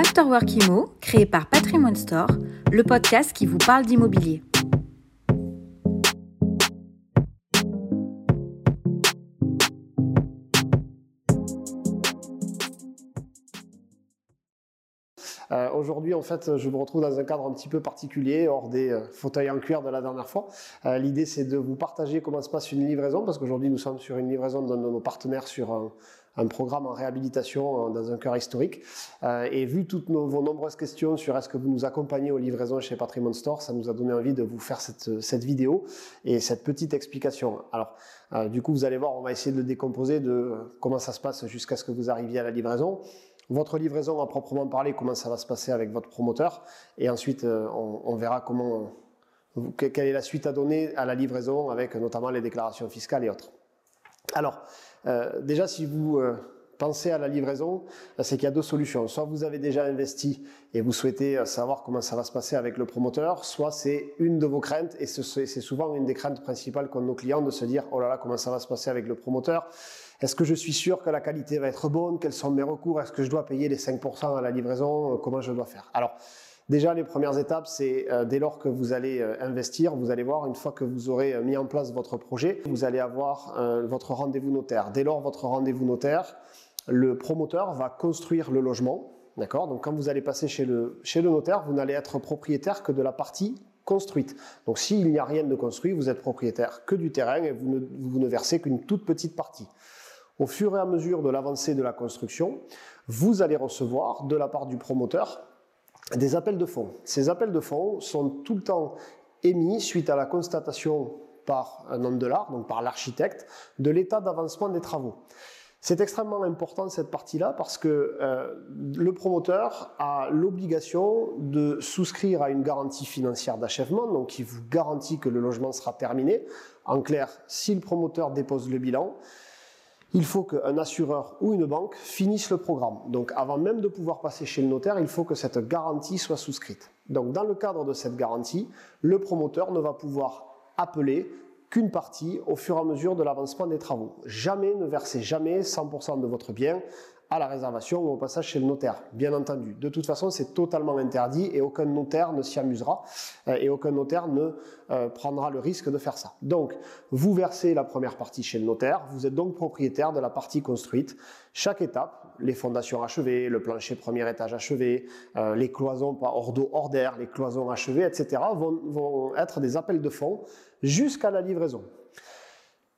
Afterwork Imo, créé par Patrimoine Store, le podcast qui vous parle d'immobilier. Euh, Aujourd'hui, en fait, je me retrouve dans un cadre un petit peu particulier, hors des euh, fauteuils en cuir de la dernière fois. Euh, L'idée, c'est de vous partager comment se passe une livraison, parce qu'aujourd'hui, nous sommes sur une livraison d'un de nos partenaires sur un, un programme en réhabilitation euh, dans un cœur historique. Euh, et vu toutes vos nombreuses questions sur est-ce que vous nous accompagnez aux livraisons chez Patrimoine Store, ça nous a donné envie de vous faire cette, cette vidéo et cette petite explication. Alors, euh, du coup, vous allez voir, on va essayer de décomposer de comment ça se passe jusqu'à ce que vous arriviez à la livraison votre livraison à proprement parler, comment ça va se passer avec votre promoteur, et ensuite on, on, verra comment, quelle est la suite à donner à la livraison avec notamment les déclarations fiscales et autres. Alors, euh, déjà si vous euh, pensez à la livraison, c'est qu'il y a deux solutions. Soit vous avez déjà investi et vous souhaitez euh, savoir comment ça va se passer avec le promoteur, soit c'est une de vos craintes, et c'est souvent une des craintes principales qu'ont nos clients de se dire, oh là là, comment ça va se passer avec le promoteur? Est-ce que je suis sûr que la qualité va être bonne? Quels sont mes recours? Est-ce que je dois payer les 5% à la livraison? Comment je dois faire? Alors, déjà, les premières étapes, c'est euh, dès lors que vous allez euh, investir, vous allez voir, une fois que vous aurez euh, mis en place votre projet, vous allez avoir votre rendez-vous notaire. Dès lors, votre rendez-vous notaire, le promoteur va construire le logement. D'accord? Donc, quand vous allez passer chez le, chez le notaire, vous n'allez être propriétaire que de la partie construite. Donc, s'il n'y a rien de construit, vous êtes propriétaire que du terrain et vous ne, vous ne versez qu'une toute petite partie au fur et à mesure de l'avancée de la construction, vous allez recevoir de la part du promoteur des appels de fonds. Ces appels de fonds sont tout le temps émis suite à la constatation par un homme de l'art, donc par l'architecte, de l'état d'avancement des travaux. C'est extrêmement important cette partie-là parce que euh, le promoteur a l'obligation de souscrire à une garantie financière d'achèvement, donc qui vous garantit que le logement sera terminé. En clair, si le promoteur dépose le bilan, il faut qu'un assureur ou une banque finisse le programme. Donc avant même de pouvoir passer chez le notaire, il faut que cette garantie soit souscrite. Donc dans le cadre de cette garantie, le promoteur ne va pouvoir appeler qu'une partie au fur et à mesure de l'avancement des travaux. Jamais ne versez jamais 100% de votre bien à la réservation ou au passage chez le notaire, bien entendu. De toute façon, c'est totalement interdit et aucun notaire ne s'y amusera euh, et aucun notaire ne euh, prendra le risque de faire ça. Donc, vous versez la première partie chez le notaire, vous êtes donc propriétaire de la partie construite. Chaque étape, les fondations achevées, le plancher premier étage achevé, euh, les cloisons pas hors d'eau, hors d'air, les cloisons achevées, etc., vont, vont être des appels de fonds jusqu'à la livraison.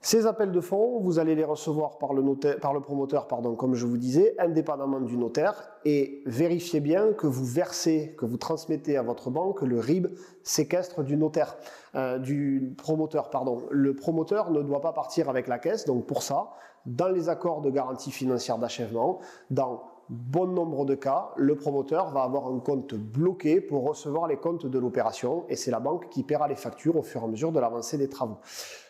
Ces appels de fonds, vous allez les recevoir par le, notaire, par le promoteur, pardon, comme je vous disais, indépendamment du notaire, et vérifiez bien que vous versez, que vous transmettez à votre banque le RIB séquestre du notaire, euh, du promoteur, pardon. Le promoteur ne doit pas partir avec la caisse, donc pour ça, dans les accords de garantie financière d'achèvement, dans bon nombre de cas, le promoteur va avoir un compte bloqué pour recevoir les comptes de l'opération et c'est la banque qui paiera les factures au fur et à mesure de l'avancée des travaux.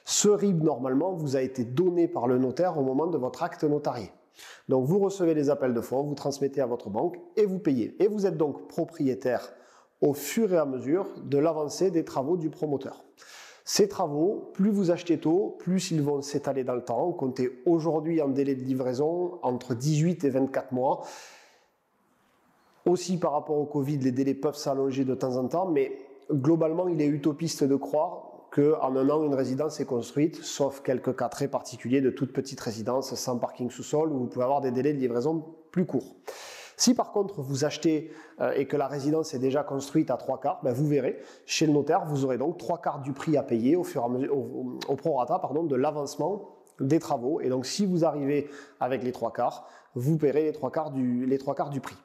Ce RIB, normalement, vous a été donné par le notaire au moment de votre acte notarié. Donc vous recevez les appels de fonds, vous transmettez à votre banque et vous payez. Et vous êtes donc propriétaire au fur et à mesure de l'avancée des travaux du promoteur. Ces travaux, plus vous achetez tôt, plus ils vont s'étaler dans le temps. Comptez aujourd'hui en délai de livraison entre 18 et 24 mois. Aussi par rapport au Covid, les délais peuvent s'allonger de temps en temps, mais globalement, il est utopiste de croire qu'en un an, une résidence est construite, sauf quelques cas très particuliers de toutes petites résidences sans parking sous-sol, où vous pouvez avoir des délais de livraison plus courts. Si par contre vous achetez euh, et que la résidence est déjà construite à trois quarts, ben vous verrez, chez le notaire, vous aurez donc trois quarts du prix à payer au, fur et à mesure, au, prorata pardon, de l'avancement des travaux. Et donc si vous arrivez avec les trois quarts, vous paierez les trois quarts du prix.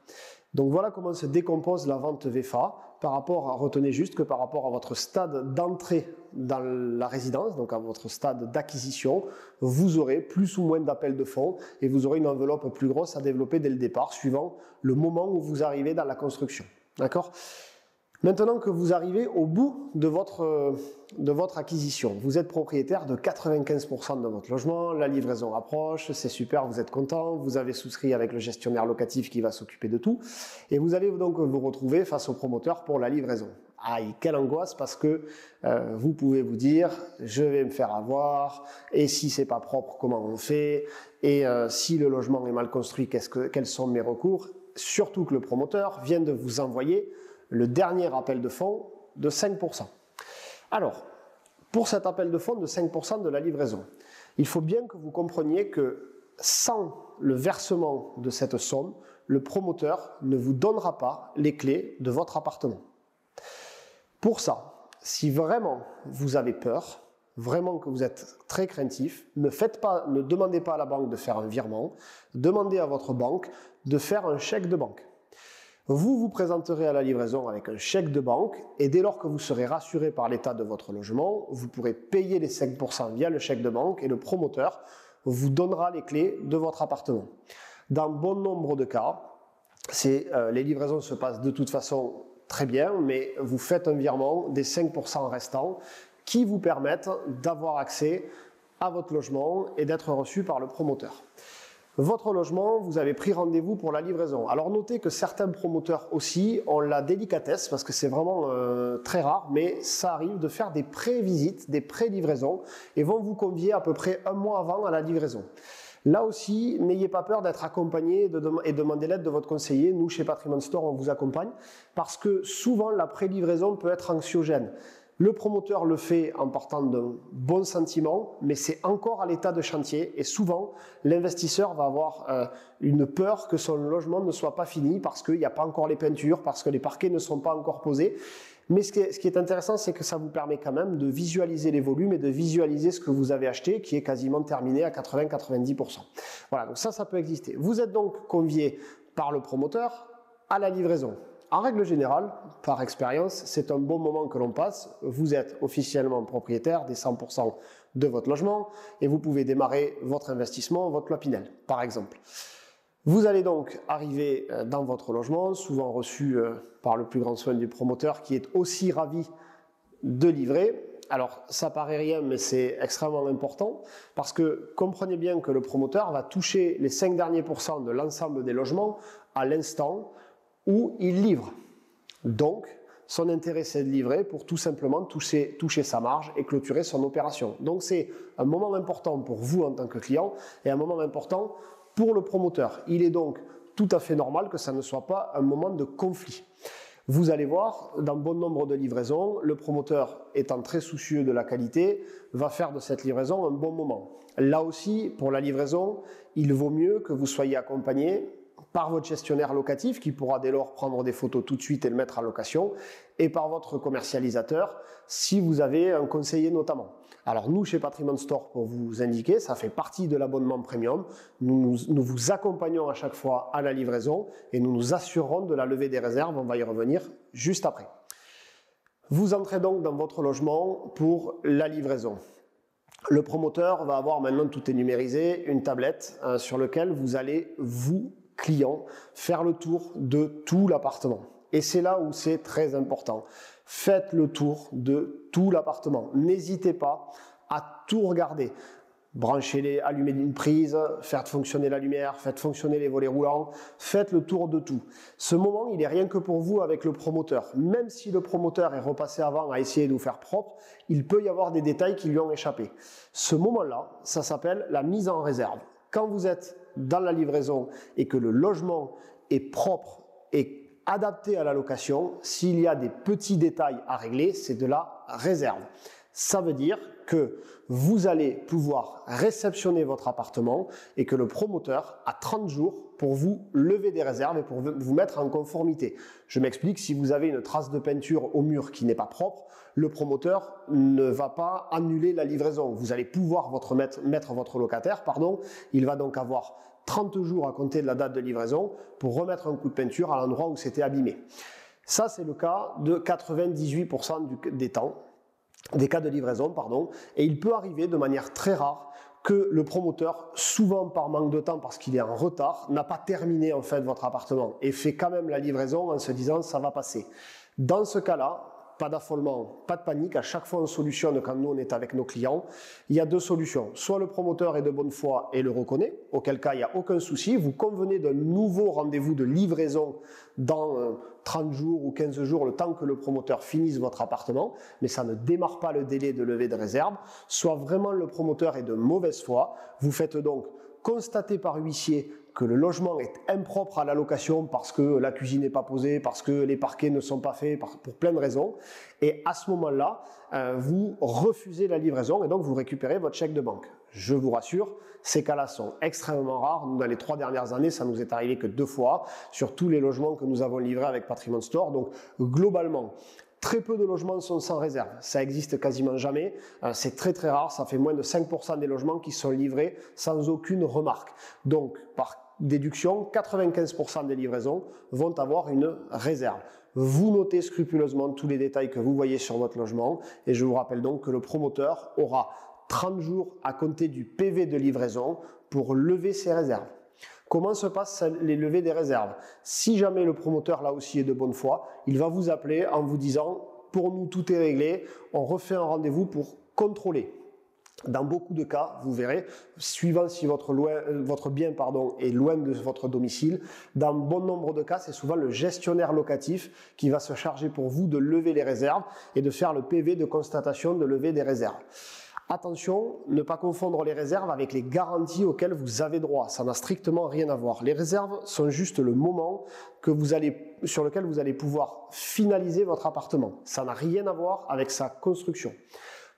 Donc voilà comment se décompose la vente VFA par rapport à, retenez juste que par rapport à votre stade d'entrée dans la résidence, donc à votre stade d'acquisition, vous aurez plus ou moins d'appels de fonds et vous aurez une enveloppe plus grosse à développer dès le départ, suivant le moment où vous arrivez dans la construction. D'accord? Maintenant que vous arrivez au bout de votre, acquisition, vous êtes propriétaire de 95% de votre logement, la livraison approche, c'est super, vous êtes content, vous avez souscrit avec le gestionnaire locatif qui va s'occuper de tout, et vous allez donc vous retrouver face au promoteur pour la livraison. Aïe, quelle angoisse parce que euh, vous pouvez vous dire, je vais me faire avoir, et si c'est pas propre, comment on fait, et euh, si le logement est mal construit, que, quels sont mes recours? Surtout que le promoteur vient de vous envoyer le dernier appel de fonds de 5%. Alors, pour cet appel de fonds de 5% de la livraison, il faut bien que vous compreniez que sans le versement de cette somme, le promoteur ne vous donnera pas les clés de votre appartement. Pour ça, si vraiment vous avez peur, vraiment que vous êtes très craintif, ne ne demandez pas à la banque de faire un virement, demandez à votre banque de faire un chèque de banque. Vous vous présenterez à la livraison avec un chèque de banque et dès lors que vous serez rassuré par l'état de votre logement, vous pourrez payer les 5% via le chèque de banque et le promoteur vous donnera les clés de votre appartement. Dans bon nombre de cas, euh, les livraisons se passent de toute façon très bien, mais vous faites un virement des 5% restants qui vous permettent d'avoir accès à votre logement et d'être reçu par le promoteur. Votre logement, vous avez pris rendez-vous pour la livraison. Alors notez que certains promoteurs aussi ont la délicatesse, parce que c'est vraiment euh, très rare, mais ça arrive de faire des pré-visites, des pré-livraisons, et vont vous convier à peu près un mois avant à la livraison. Là aussi, n'ayez pas peur d'être accompagné et demander l'aide de votre conseiller. Nous, chez Patrimoine Store, on vous accompagne, parce que souvent, la pré-livraison peut être anxiogène. Le promoteur le fait en partant d'un bon sentiment, mais c'est encore à l'état de chantier et souvent l'investisseur va avoir euh, une peur que son logement ne soit pas fini parce qu'il n'y a pas encore les peintures, parce que les parquets ne sont pas encore posés. Mais ce qui est, ce qui est intéressant, c'est que ça vous permet quand même de visualiser les volumes et de visualiser ce que vous avez acheté, qui est quasiment terminé à 80-90%. Voilà, donc ça, ça peut exister. Vous êtes donc convié par le promoteur à la livraison. En règle générale, par expérience, c'est un bon moment que l'on passe. Vous êtes officiellement propriétaire des 100% de votre logement et vous pouvez démarrer votre investissement, votre loi Pinel, par exemple. Vous allez donc arriver euh, dans votre logement, souvent reçu euh, par le plus grand soin du promoteur qui est aussi ravi de livrer. Alors, ça paraît rien, mais c'est extrêmement important parce que comprenez bien que le promoteur va toucher les 5 derniers pourcents de l'ensemble des logements à l'instant où il livre. Donc, son intérêt, c'est de livrer pour tout simplement toucher, toucher, sa marge et clôturer son opération. Donc, c'est un moment important pour vous en tant que client et un moment important pour le promoteur. Il est donc tout à fait normal que ça ne soit pas un moment de conflit. Vous allez voir, dans bon nombre de livraisons, le promoteur, étant très soucieux de la qualité, va faire de cette livraison un bon moment. Là aussi, pour la livraison, il vaut mieux que vous soyez accompagné par votre gestionnaire locatif qui pourra dès lors prendre des photos tout de suite et le mettre en location, et par votre commercialisateur si vous avez un conseiller notamment. Alors nous, chez Patrimoine Store, pour vous indiquer, ça fait partie de l'abonnement premium. Nous, vous accompagnons à chaque fois à la livraison et nous nous assurerons de la levée des réserves. On va y revenir juste après. Vous entrez donc dans votre logement pour la livraison. Le promoteur va avoir maintenant tout est numérisé, une tablette euh, sur laquelle vous allez vous client, faire le tour de tout l'appartement. Et c'est là où c'est très important. Faites le tour de tout l'appartement. N'hésitez pas à tout regarder. Branchez-les, allumez une prise, faites fonctionner la lumière, faites fonctionner les volets roulants, faites le tour de tout. Ce moment, il est rien que pour vous avec le promoteur. Même si le promoteur est repassé avant à essayer de vous faire propre, il peut y avoir des détails qui lui ont échappé. Ce moment-là, ça s'appelle la mise en réserve. Quand vous êtes dans la livraison et que le logement est propre et adapté à la location, s'il y a des petits détails à régler, c'est de la réserve. Ça veut dire que vous allez pouvoir réceptionner votre appartement et que le promoteur a 30 jours pour vous lever des réserves et pour vous mettre en conformité. Je m'explique, si vous avez une trace de peinture au mur qui n'est pas propre, le promoteur ne va pas annuler la livraison. Vous allez pouvoir votre mettre, votre locataire, pardon, il va donc avoir 30 jours à compter de la date de livraison pour remettre un coup de peinture à l'endroit où c'était abîmé. Ça, c'est le cas de 98% des temps, des cas de livraison, pardon, et il peut arriver de manière très rare que le promoteur, souvent par manque de temps parce qu'il est en retard, n'a pas terminé en fait votre appartement et fait quand même la livraison en se disant ça va passer. Dans ce cas-là, pas d'affolement, pas de panique. À chaque fois, on solutionne quand nous, on est avec nos clients. Il y a deux solutions. Soit le promoteur est de bonne foi et le reconnaît, auquel cas, il n'y a aucun souci. Vous convenez d'un nouveau rendez-vous de livraison dans 30 euh, jours ou 15 jours, le temps que le promoteur finisse votre appartement, mais ça ne démarre pas le délai de levée de réserve. Soit vraiment le promoteur est de mauvaise foi. Vous faites donc constater par huissier que le logement est impropre à la location parce que la cuisine n'est pas posée, parce que les parquets ne sont pas faits, pour plein de raisons. Et à ce moment-là, euh, vous refusez la livraison et donc vous récupérez votre chèque de banque. Je vous rassure, ces cas-là sont extrêmement rares. Dans les trois dernières années, ça nous est arrivé que deux fois sur tous les logements que nous avons livrés avec Patrimoine Store. Donc globalement, Très peu de logements sont sans réserve. Ça existe quasiment jamais. Euh, c'est très très rare. Ça fait moins de 5% des logements qui sont livrés sans aucune remarque. Donc, par déduction, 95% des livraisons vont avoir une réserve. Vous notez scrupuleusement tous les détails que vous voyez sur votre logement et je vous rappelle donc que le promoteur aura 30 jours à compter du PV de livraison pour lever ses réserves. Comment se passent les levées des réserves? Si jamais le promoteur là aussi est de bonne foi, il va vous appeler en vous disant pour nous tout est réglé, on refait un rendez-vous pour contrôler. Dans beaucoup de cas, vous verrez, suivant si votre, euh, bien est loin de votre domicile, dans bon nombre de cas, c'est souvent le gestionnaire locatif qui va se charger pour vous de lever les réserves et de faire le PV de constatation de lever des réserves. Attention, ne pas confondre les réserves avec les garanties auxquelles vous avez droit. Ça n'a strictement rien à voir. Les réserves sont juste le moment sur lequel vous allez pouvoir finaliser votre appartement. Ça n'a rien à voir avec sa construction.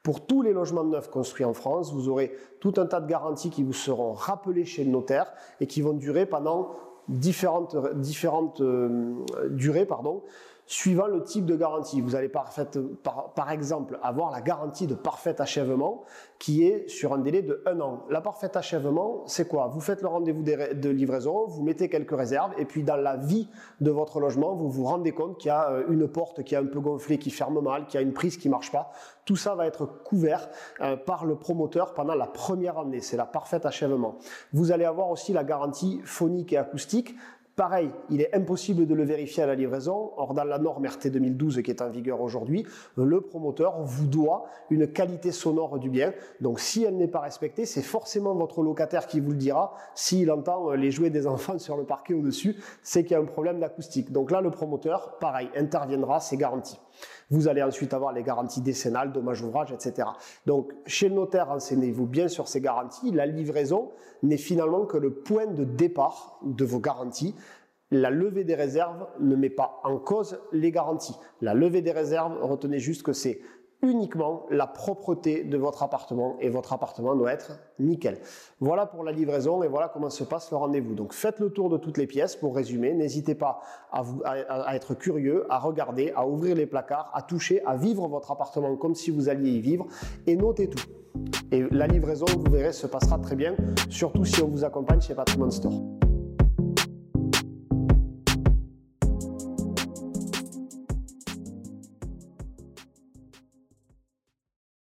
Pour tous les logements neufs construits en France, vous aurez tout un tas de garanties qui vous seront rappelées chez le notaire et qui vont durer pendant différentes, euh, durées, suivant le type de garantie. Vous allez par, exemple avoir la garantie de parfait achèvement qui est sur un délai de un an. La parfait achèvement, c'est quoi? Vous faites le rendez-vous de livraison, vous mettez quelques réserves et puis dans la vie de votre logement, vous vous rendez compte qu'il y a euh, une porte qui est un peu gonflée, qui ferme mal, qu'il y a une prise qui marche pas. Tout ça va être couvert euh, par le promoteur pendant la première année. C'est la parfaite achèvement. Vous allez avoir aussi la garantie phonique et acoustique Pareil, il est impossible de le vérifier à la livraison. Or, dans la norme RT 2012 qui est en vigueur aujourd'hui, le promoteur vous doit une qualité sonore du bien. Donc, si elle n'est pas respectée, c'est forcément votre locataire qui vous le dira. S'il entend les jouets des enfants sur le parquet au-dessus, c'est qu'il y a un problème d'acoustique. Donc là, le promoteur, pareil, interviendra, c'est garanti. Vous allez ensuite avoir les garanties décennales, dommages ouvrages, etc. Donc, chez le notaire, renseignez-vous bien sur ces garanties. La livraison n'est finalement que le point de départ de vos garanties. La levée des réserves ne met pas en cause les garanties. La levée des réserves, retenez juste que c'est uniquement la propreté de votre appartement et votre appartement doit être nickel. Voilà pour la livraison et voilà comment se passe le rendez-vous. Donc faites le tour de toutes les pièces pour résumer. N'hésitez pas à, être curieux, à regarder, à ouvrir les placards, à toucher, à vivre votre appartement comme si vous alliez y vivre et notez tout. Et la livraison, vous verrez, se passera très bien, surtout si on vous accompagne chez Patrimoine Store.